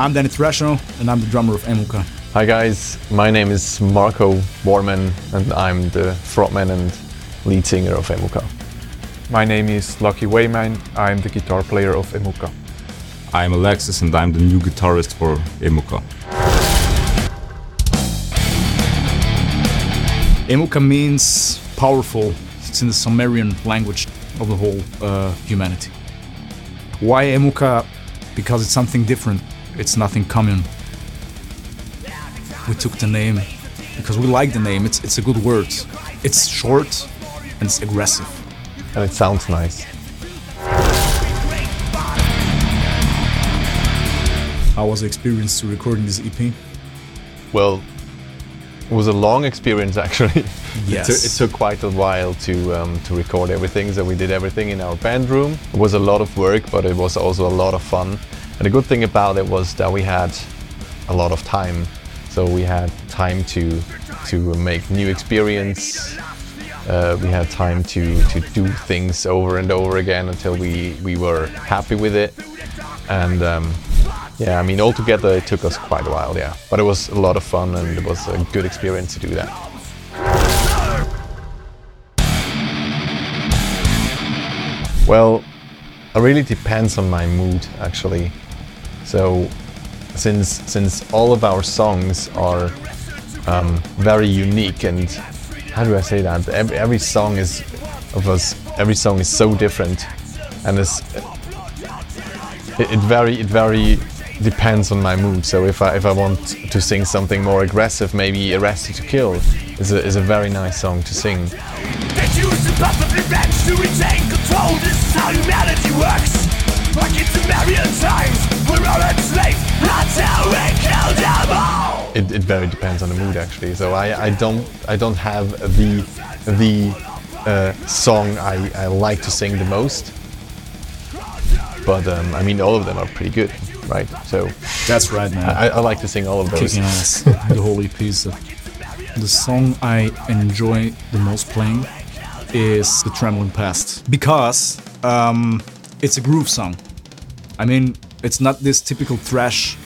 I'm Danny Thrasho, and I'm the drummer of Emuqa. Hi guys, my name is Marco Warman, and I'm the frontman and lead singer of Emuqa. My name is Lucky Wayman, I'm the guitar player of Emuqa. I'm Alexis and I'm the new guitarist for Emuqa. Emuqa means powerful. It's in the Sumerian language of the whole uh, humanity. Why Emuqa? Because it's something different. It's nothing common. We took the name because we like the name. It's it's a good word. It's short and it's aggressive. And it sounds nice. How was the experience to recording this EP? Well, it was a long experience actually. Yes. it, took, it took quite a while to um, to record everything. So we did everything in our band room. It was a lot of work, but it was also a lot of fun. And the good thing about it was that we had a lot of time. So we had time to to make new experience. Uh, we had time to, to do things over and over again until we, we were happy with it. And um, yeah, I mean, altogether it took us quite a while, yeah. But it was a lot of fun and it was a good experience to do that. Well, it really depends on my mood, actually. So, since since all of our songs are um, very unique and how do I say that? Every, every song is of us. Every song is so different, and it's it, it very it very depends on my mood. So if I if I want to sing something more aggressive, maybe Arrested to Kill is a, is a very nice song to sing. It, it very depends on the mood actually. So I, I don't I don't have the the uh, song I, I like to sing the most. But um, I mean all of them are pretty good, right? So That's right, man. I, I like to sing all of those. Kicking ass. the whole EP uh, the song I enjoy the most playing is the Trembling Past because um, it's a groove song. I mean, it's not this typical thrash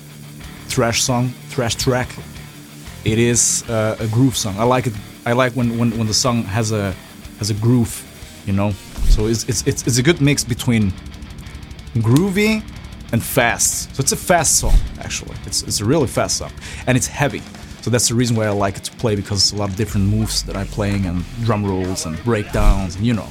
thrash song, thrash track. It is uh, a groove song. I like it. I like when, when, when the song has a has a groove, you know. So it's it's it's, it's a good mix between groovy and fast. So it's a fast song actually. It's it's a really fast song and it's heavy. So that's the reason why I like it to play because it's a lot of different moves that I'm playing and drum rolls and breakdowns and you know.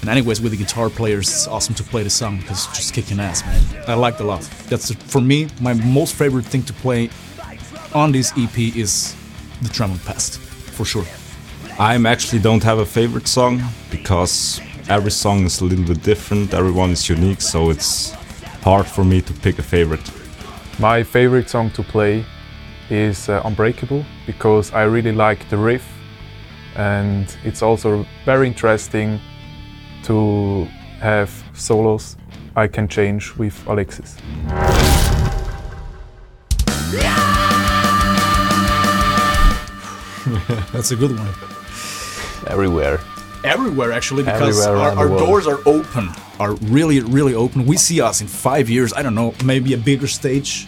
And anyways, with the guitar players, it's awesome to play the song because it's just kicking ass, man. I like it a lot. That's for me my most favorite thing to play on this EP is the Trembling Past, for sure. I actually don't have a favorite song because every song is a little bit different, everyone is unique, so it's hard for me to pick a favorite. My favorite song to play is uh, Unbreakable because I really like the riff and it's also very interesting to have solos I can change with Alexis. That's a good one. Everywhere. everywhere actually because Everywhere our, our doors are open are really really open we see us in five years i don't know maybe a bigger stage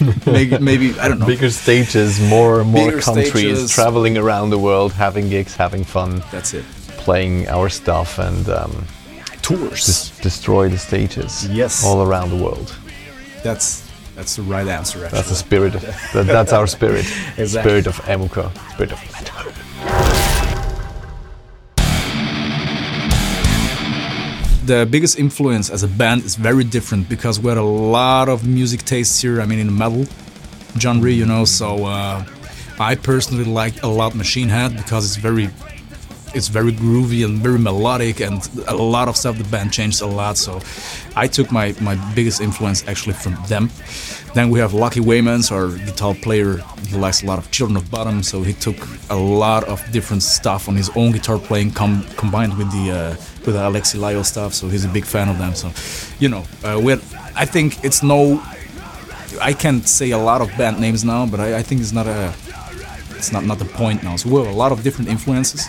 maybe, maybe i don't know Bigger stages, more more Bigger countries, stages. traveling around the world, having gigs, having fun, that's it playing our stuff, and um, tours just destroy the stages Yes. all around the world. that's that's the right answer actually That's the spirit. that, that's our spirit. Exactly. Spirit of Emuqa. Spirit of metal. the biggest influence as a band is very different because we had a lot of music tastes here. I mean, in the metal genre, you know. So uh, I personally like a lot Machine Head because it's very, it's very groovy and very melodic, and a lot of stuff the band changed a lot. So I took my my biggest influence actually from them. Then we have Lucky Waymans, our guitar player. He likes a lot of Children of Bodom, so he took a lot of different stuff on his own guitar playing, com- combined with the uh, with Alexi Laiho stuff. So he's a big fan of them. So, you know, uh, we had, I think it's no. I can't say a lot of band names now, but I, I think it's not a. It's not not the point now. So we have a lot of different influences,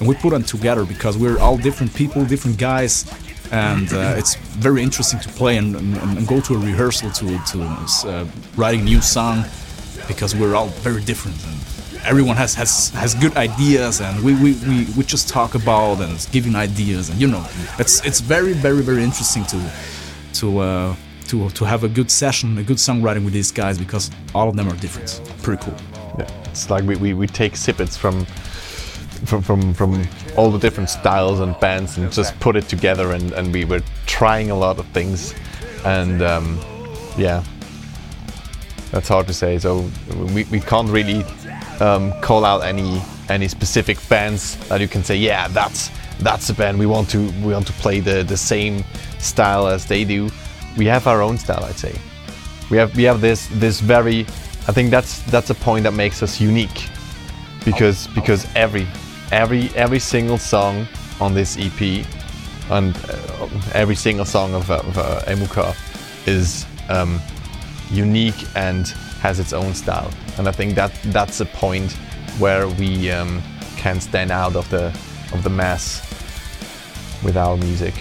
and we put them together because we're all different people, different guys, and uh, it's very interesting to play and, and, and go to a rehearsal to to uh, writing new song because we're all very different and everyone has has, has good ideas and we, we, we, we just talk about and giving ideas and you know it's it's very very very interesting to to uh, to to have a good session a good songwriting with these guys because all of them are different. Pretty cool. Yeah, it's like we, we, we take snippets from from, from from all the different styles and bands and just put it together and, and we were trying a lot of things. And um, yeah that's hard to say. So we, we can't really um, call out any any specific bands that you can say yeah that's that's a band we want to we want to play the the same style as they do. We have our own style I'd say. We have we have this this very I think that's that's a point that makes us unique because because every every every single song on this EP and uh, every single song of, of uh, Emuqa is um, unique and has its own style and I think that that's a point where we um, can stand out of the of the mass with our music.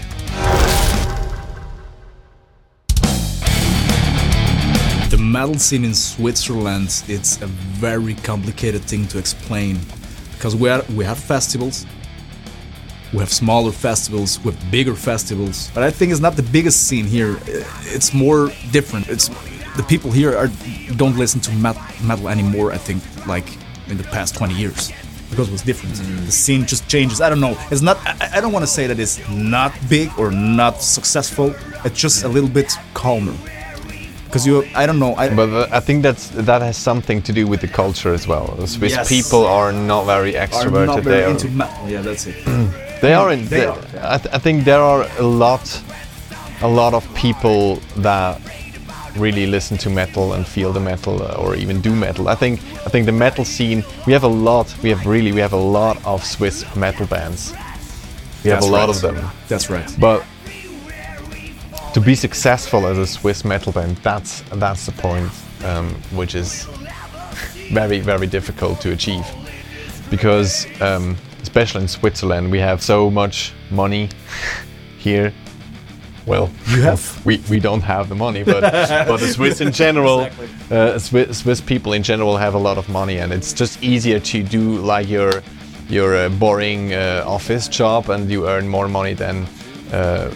The metal scene in Switzerland, it's a very complicated thing to explain because we, are, we have festivals, we have smaller festivals, we have bigger festivals, but I think it's not the biggest scene here. It's more different. It's the people here are don't listen to met, metal anymore. I think like in the past 20 years because it was different. Mm. The scene just changes. I don't know. It's not. I, I don't want to say that it's not big or not successful. It's just a little bit calmer. Because you, I don't know. I, But uh, I think that's that has something to do with the culture as well. The Swiss Yes. people are not very extroverted are extroverted. not they very are, into metal. Yeah, that's it. they are in. They they- are. I, th- I think there are a lot, a lot of people that really listen to metal and feel the metal uh, or even do metal. I think I think the metal scene. We have a lot. We have really we have a lot of Swiss metal bands. We have That's a lot right. of them. That's right. But to be successful as a Swiss metal band, that's that's the point, um, which is very very difficult to achieve, because um, especially in Switzerland, we have so much money here. Well, You have? we, we don't have the money, but but the Swiss in general, uh, Swiss, Swiss people in general have a lot of money, and it's just easier to do like your your uh, boring uh, office job, and you earn more money than uh,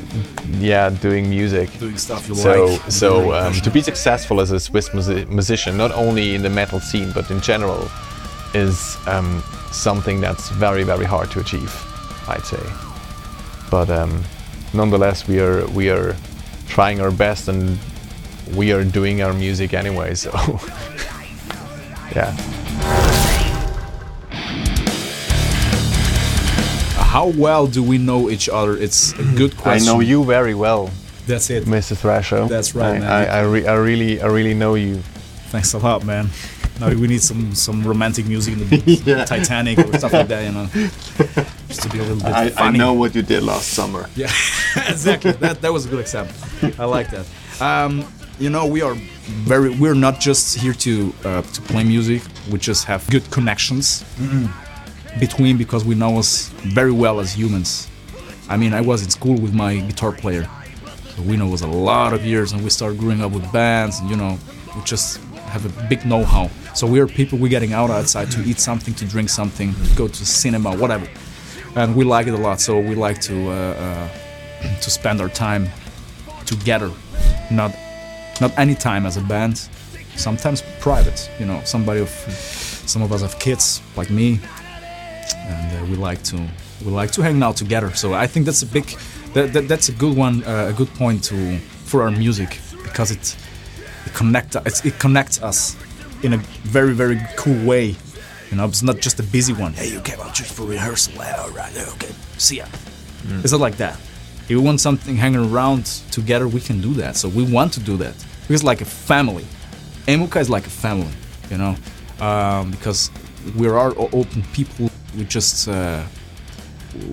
yeah doing music. Doing stuff you So like. so um, to be successful as a Swiss musi- musician, not only in the metal scene but in general, is um, something that's very very hard to achieve, I'd say. But um, nonetheless, we are we are trying our best, and we are doing our music anyway. So yeah. How well do we know each other? It's a good question. I know you very well, That's it. Mr. Thrasher. That's right, I, man. I, I, re- I really I really know you. Thanks a lot, man. Now we need some some romantic music in the beat, Titanic or stuff like that, you know, just to be a little bit I, funny. I know what you did last summer. Yeah, exactly. That that was a good example. I like that. Um, you know, we are very. We're not just here to uh, to play music. We just have good connections between because we know us very well as humans. I mean, I was in school with my guitar player, so we know us a lot of years, and we started growing up with bands, and you know, we just have a big know-how. So we are people. We're getting out outside to eat something, to drink something, go to cinema, whatever, and we like it a lot. So we like to uh, uh, to spend our time together, not not any time as a band. Sometimes private, you know. Somebody of some of us have kids like me, and uh, we like to we like to hang out together. So I think that's a big that, that that's a good one, uh, a good point to for our music because it it connect it's, it connects us in a very very cool way. You know, it's not just a busy one. Hey, you came out just for rehearsal. All right, okay, see ya. It's not like that. If we want something hanging around together, we can do that. So we want to do that because it's like a family. Emuqa is like a family, you know, um, because we are all open people. We just uh,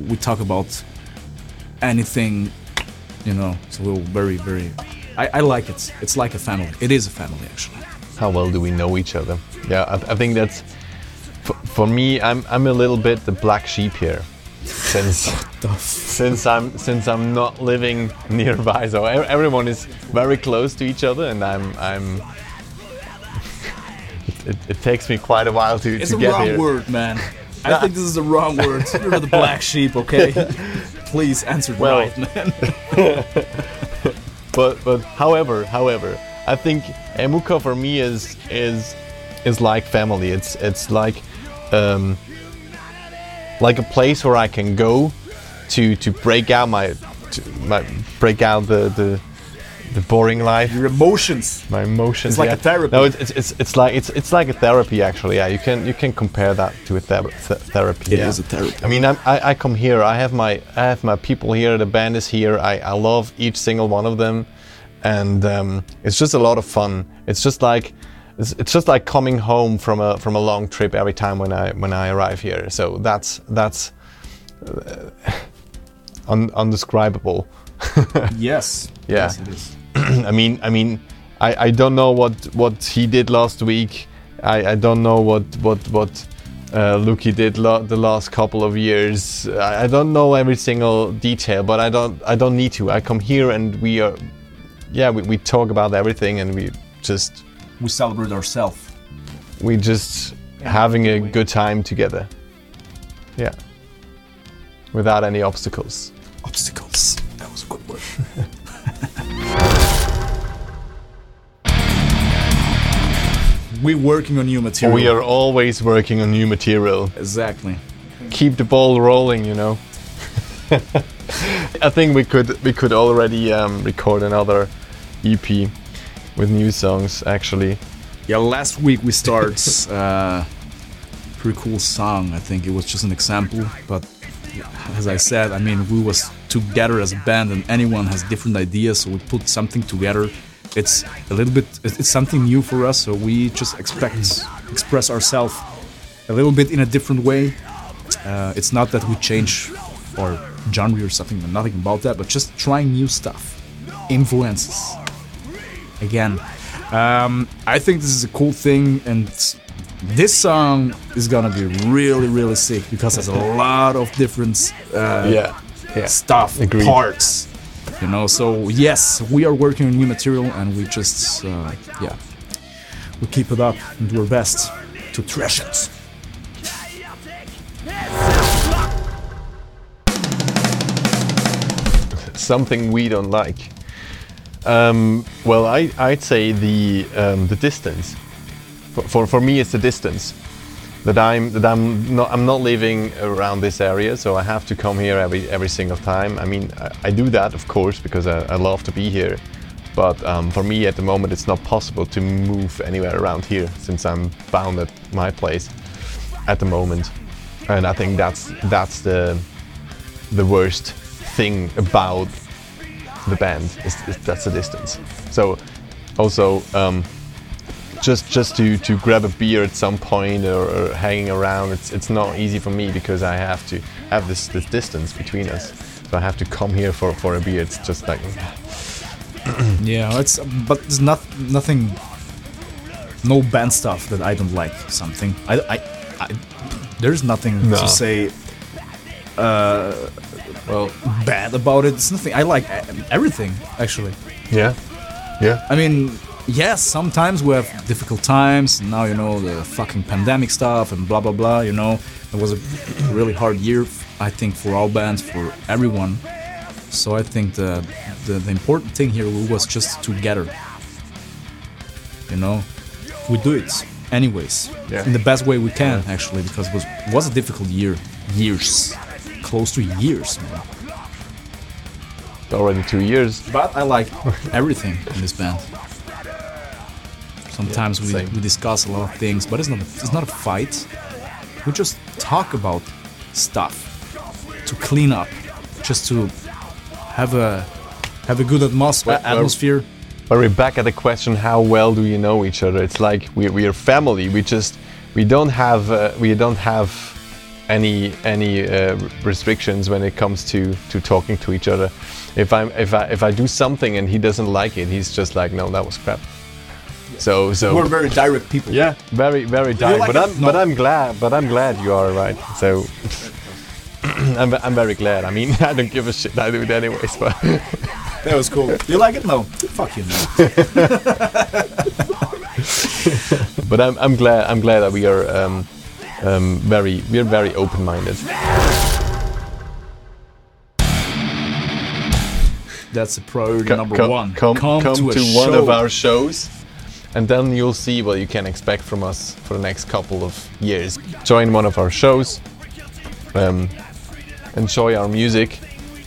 we talk about anything, you know. So we're very, very. I, I like it. It's like a family. It is a family, actually. How well do we know each other? Yeah, I, I think that's for, for me. I'm I'm a little bit the black sheep here. since since I'm since I'm not living nearby. So everyone is very close to each other, and I'm I'm. It, it takes me quite a while to, It's to a get wrong here. word, man. I think this is the wrong word. You're the black sheep, okay? Please answer Well- right, man. but but however however i think Emuqa for me is is is like family it's it's like um like a place where i can go to to break out my to my break out the the the boring life Your emotions. my emotions It's like yeah. a therapy. no it's, it's it's like it's it's like a therapy actually yeah you can you can compare that to a ther- th- therapy It yeah. is a therapy. I mean, I'm, I, I come here. I have my I have my people here. The band is here. I, I love each single one of them, and um, it's just a lot of fun. It's just like it's, it's just like coming home from a from a long trip every time when I when I arrive here. So that's that's uh, un, undescribable. Yes. Yeah. Yes, it is. I mean, I mean, I, I don't know what what he did last week. I, I don't know what what what uh, Luki did lo- the last couple of years. I, I don't know every single detail, but I don't I don't need to. I come here and we are, yeah, we, we talk about everything and we just We celebrate ourselves. we just having a good time together. Yeah, without any obstacles. Obstacles. We're working on new material. We are always working on new material. Exactly. keep the ball rolling, you know. I think we could we could already um, record another EP with new songs. Actually, Yeah, last week we start uh, pretty cool song. I think it was just an example, but as I said, I mean we was together as a band, and anyone has different ideas, so we put something together. It's a little bit, it's something new for us, so we just expect express ourselves a little bit in a different way. Uh, it's not that we change our genre or something, nothing about that, but just trying new stuff, influences. Again, um, I think this is a cool thing, and this song is gonna be really, really sick because there's a lot of different uh, yeah, yeah. stuff, Agreed. parts. You know, so yes, we are working on new material, and we just, uh, yeah, we keep it up and do our best to trash it. Something we don't like. Um, well, I I'd say the um, the distance. For, for for me, it's the distance. That I'm that I'm not I'm not living around this area, so I have to come here every every single time. I mean, I, I do that of course because I, I love to be here. But um, for me at the moment, it's not possible to move anywhere around here since I'm bound at my place at the moment. And I think that's that's the the worst thing about the band is, is that's the distance. So also um, just just to, to grab a beer at some point or, or hanging around, it's it's not easy for me because I have to have this, this distance between us. So I have to come here for, for a beer. It's just like Yeah, it's but there's not nothing, no band stuff that I don't like. Something I, I, I there's nothing No. to say. Uh, well, bad about it. It's nothing. I like e- everything actually. yeah, yeah, I mean, yes, sometimes we have difficult times. Now you know the fucking pandemic stuff and blah blah blah. You know, it was a really hard year. I think for all bands, for everyone. So I think the the, the important thing here was just together. You know, we do it anyways Yeah. in the best way we can actually because it was was a difficult year, years, close to years, man. already two years. But I like everything in this band. Sometimes we, we discuss a lot of things, but it's not it's not a fight. We just talk about stuff to clean up, just to have a have a good atmos- Well, well- atmosphere. But we're back at the question: How well do you know each other? It's like we we are family. We just we don't have uh, we don't have any any uh, restrictions when it comes to to talking to each other. If I'm if I if I do something and he doesn't like it, he's just like, no, that was crap. So so We're very direct people. yeah, very very direct. like but? I'm but I'm glad but I'm glad you are right. So I'm, I'm very glad. I mean, I don't give a shit. I do it anyways. But That was cool. You like it? No. Fuck you. No. but I'm, I'm glad. I'm glad that we are um, um, very we're very open-minded. That's a priority Co- number one. Come, come, to, to, one show. of our shows, and then you'll see what you can expect from us for the next couple of years. Join one of our shows, um, enjoy our music,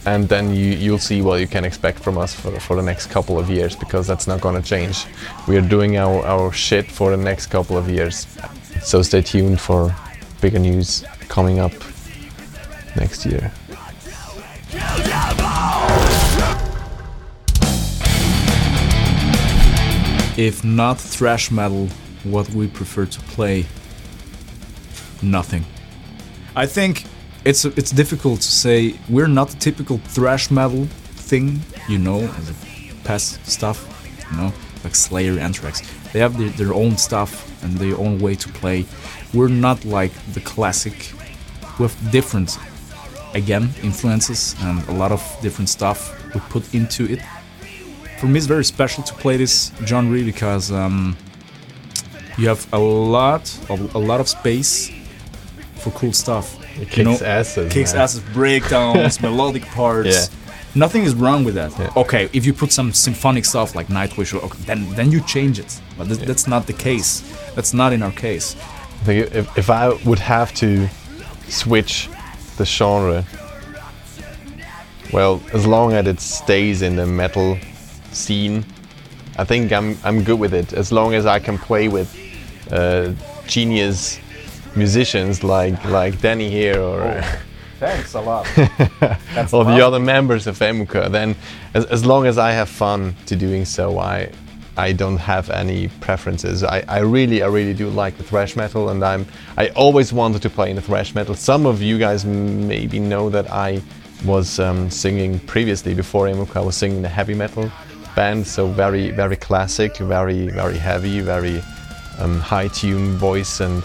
and then you, you'll see what you can expect from us for, for the next couple of years because that's not going to change. We are doing our, our shit for the next couple of years. So stay tuned for bigger news coming up next year. If not thrash metal, what we prefer to play? Nothing. I think it's it's difficult to say we're not the typical thrash metal thing, you know, a past stuff, you know, like Slayer, Anthrax. They have their, their own stuff and their own way to play. We're not like the classic. with different, again, influences and a lot of different stuff we put into it for me it's very special to play this genre because um, you have a lot of, a lot of space for cool stuff. It kicks asses, kicks man. asses breakdowns melodic parts. Yeah. nothing is wrong with that. Yeah. okay if you put some symphonic stuff like nightwish or okay, then then you change it. But th- that's not the case. That's not in our case. I think if, if I would have to switch the genre, well, as long as it stays in the metal scene, I think I'm I'm good with it. As long as I can play with uh, genius musicians like like Danny here or thanks a lot or the other members of Emuqa, then as, as long as I have fun to doing so, I I don't have any preferences. I, I really I really do like the thrash metal, and I'm I always wanted to play in the thrash metal. Some of you guys maybe know that I was um, singing previously before Emuqa. I was singing the heavy metal band, so very very classic, very very heavy, very um, high tune voice and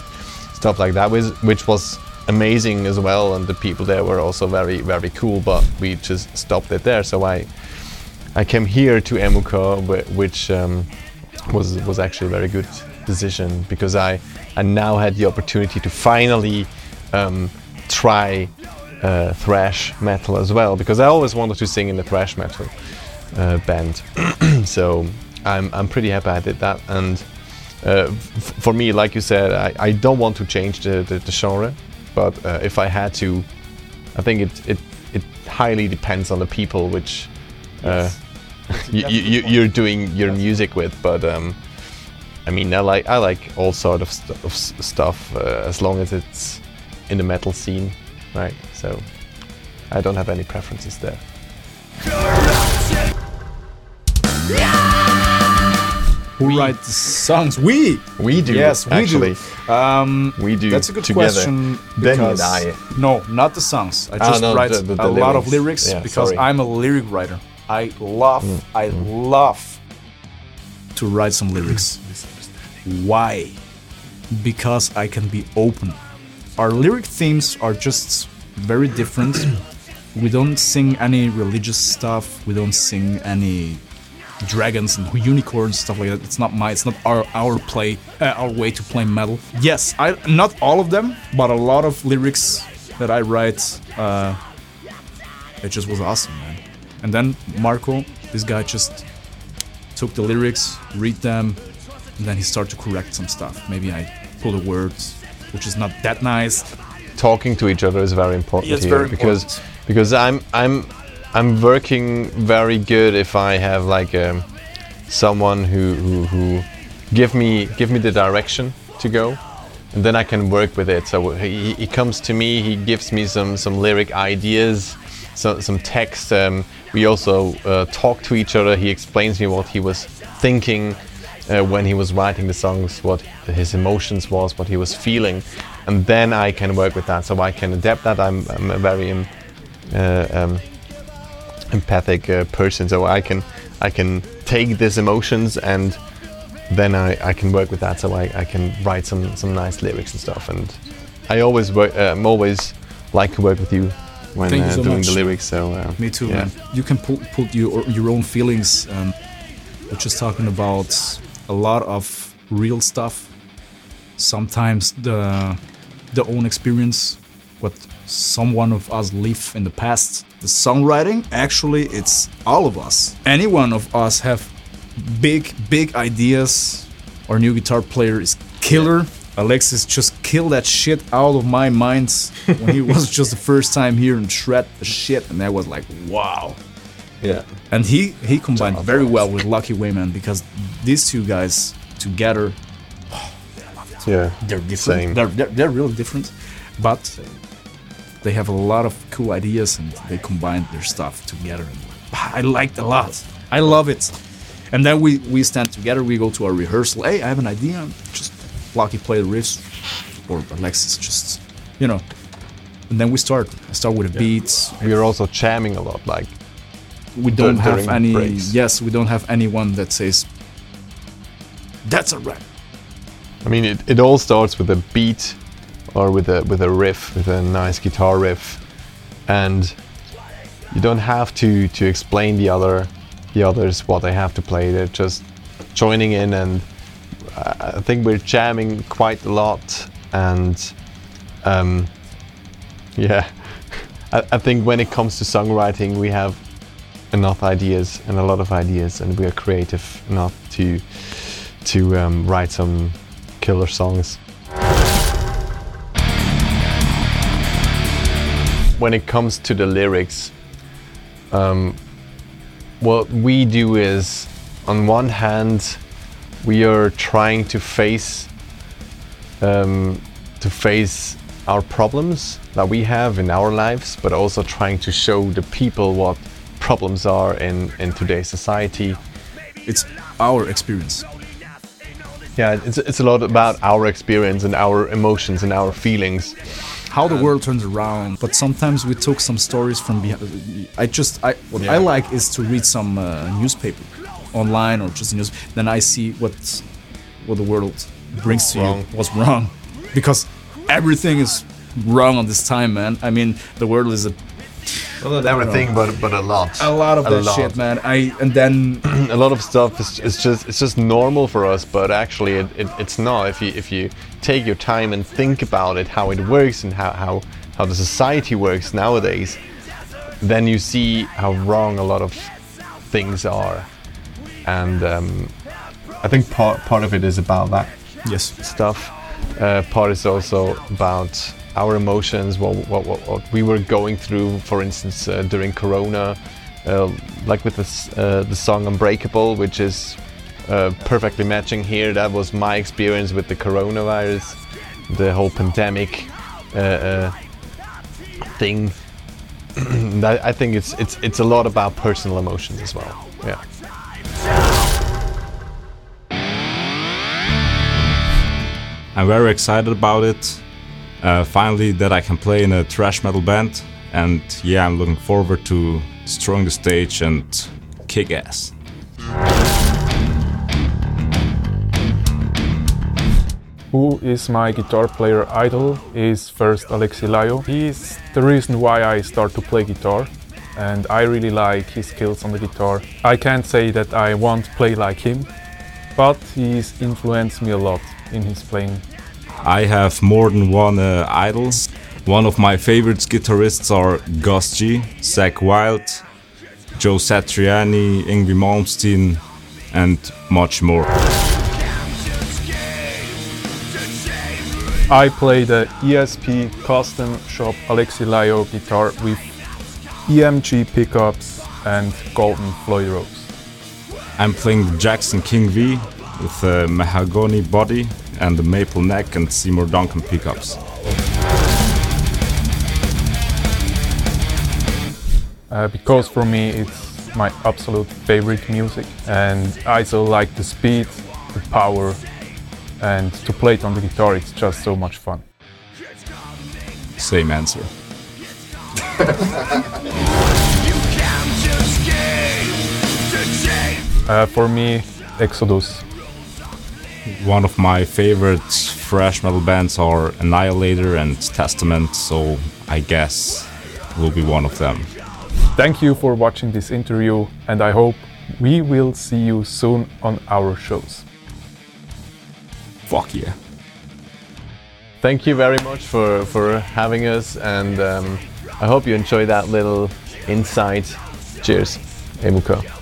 stuff like that, which, which was amazing as well. And the people there were also very, very cool. But we just stopped it there. So I, I came here to Emuqa, which um, was was actually a very good decision because I, I now had the opportunity to finally um, try uh, thrash metal as well because I always wanted to sing in the thrash metal uh, band. so I'm, I'm pretty happy I did that. And uh, f- for me, like you said, I, I don't want to change the, the, the genre, but uh, if I had to, I think it, it, it highly depends on the people which uh, you, you, you're doing your music with. But um, I mean, I like I like all sort of, st- of s- stuff uh, as long as it's in the metal scene, right? So I don't have any preferences there. Who write the songs we We do, yes we actually. do um, We do That's a good together. question. Because and I. No, not the songs. I Ah, just no, write the- the- the a lot of lyrics. lyrics Yeah, because sorry. I'm a lyric writer. I love, Mm, I love to write some lyrics. Why? Because I can be open. Our lyric themes are just very different. we don't sing any religious stuff. We don't sing any dragons and unicorns stuff like that. It's not my. It's not our our play. Uh, our way to play metal. Yes, I not all of them, but a lot of lyrics that I write. Uh, it just was awesome, man. And then Marco, this guy just took the lyrics, read them, and then he started to correct some stuff. Maybe I pulled the words, which is not that nice. talking to each other is very important Yeah, it's here very because important. because I'm I'm I'm working very good if I have like um, someone who, who who give me give me the direction to go and then I can work with it so he, he comes to me he gives me some some lyric ideas some, some text um, we also uh, talk to each other he explains me what he was thinking uh, when he was writing the songs, what his emotions was, what he was feeling, and then I can work with that. So I can adapt that. I'm, I'm very um, uh, um, empathic uh, person, so I can I can take these emotions and then I, I can work with that. So I, I can write some some nice lyrics and stuff. And I always work. Uh, I'm always like to work with you when Thank you uh, so doing much. the lyrics. So uh, Me too, yeah. man. You can put put your your own feelings. Um, we're just talking about a lot of real stuff. Sometimes the the own experience, what someone of us live in the past. The songwriting, actually, it's all of us. Any one of us have big big ideas. Our new guitar player is killer. Alexis just killed that shit out of my mind when he was just the first time here and shred the shit, and that was like, wow. Yeah. And he he combined very well with Lucky Wayman because these two guys together, Yeah. they're different. Same. They're, they're they're really different, but they have a lot of cool ideas and they combine their stuff together. And I liked a lot. I love it. And then we we stand together. We go to our rehearsal. Hey, I have an idea. Just Lucky play the riffs, or Alexis just, you know. And then we start. I start with the beats. We are also jamming a lot. Like we don't have any breaks. yes we don't have anyone that says that's a rap I mean, it, it all starts with a beat or with a with a riff, with a nice guitar riff, and you don't have to to explain the other the others what they have to play. They're just joining in, and I I think we're jamming quite a lot. And um, yeah, I, I think when it comes to songwriting, we have enough ideas and a lot of ideas, and we are creative enough to to um, write some killer songs. When it comes to the lyrics, um, what we do is, on one hand, we are trying to face um, to face our problems that we have in our lives, but also trying to show the people what problems are in, in today's society. it's our experience Yeah, it's, it's a lot about our experience and our emotions and our feelings. How the world turns around but sometimes we took some stories from behind i just i what i like is to read some uh, newspaper online or just news then i see what what the world brings to Wrong. you what's wrong? Because everything is wrong on this time man. I mean the world is a, Well, everything, but but a lot. a lot of A that lot. shit man i and then a lot of stuff is, is just it's just normal for us, but actually it, it, it's not. If you if you take your time and think about it, how it works and how, how how the society works nowadays, then you see how wrong a lot of things are, and um, I think part part of it is about that yes stuff. Uh, part is also about our emotions, what, what, what, what we were going through, for instance, uh, during Corona, uh, like with uh, the song Unbreakable, which is uh, perfectly matching here. That was my experience with the coronavirus, the whole pandemic uh, thing. I think it's, it's, it's a lot about personal emotions as well. Yeah. I'm very excited about it. Uh, finally, that I can play in a thrash metal band, and yeah, I'm looking forward to destroying the stage and kick ass. Who is my guitar player idol is first Alexi Laiho. He's the reason why I start to play guitar and I really like his skills on the guitar. I can't say that I want to play like him, but he's influenced me a lot in his playing. I have more than one uh, idol. One of my favorite guitarists are Gus G, Zakk Wylde, Joe Satriani, Yngwie Malmsteen, and much more. I play the ESP custom shop Alexi Laiho guitar with EMG pickups and golden Floyd Rose. I'm playing the Jackson King V with a mahogany body and the maple neck and Seymour Duncan pickups. uh, because for me it's my absolute favorite music and I so like the speed, the power and to play it on the guitar it's just so much fun. Same answer. Uh, for me, Exodus. One of my favorite thrash metal bands are Annihilator and Testament, so I guess will be one of them. Thank you for watching this interview, and I hope we will see you soon on our shows. Fuck yeah. Thank you very much for, for having us, and um, I hope you enjoy that little insight. Cheers. Emuqa.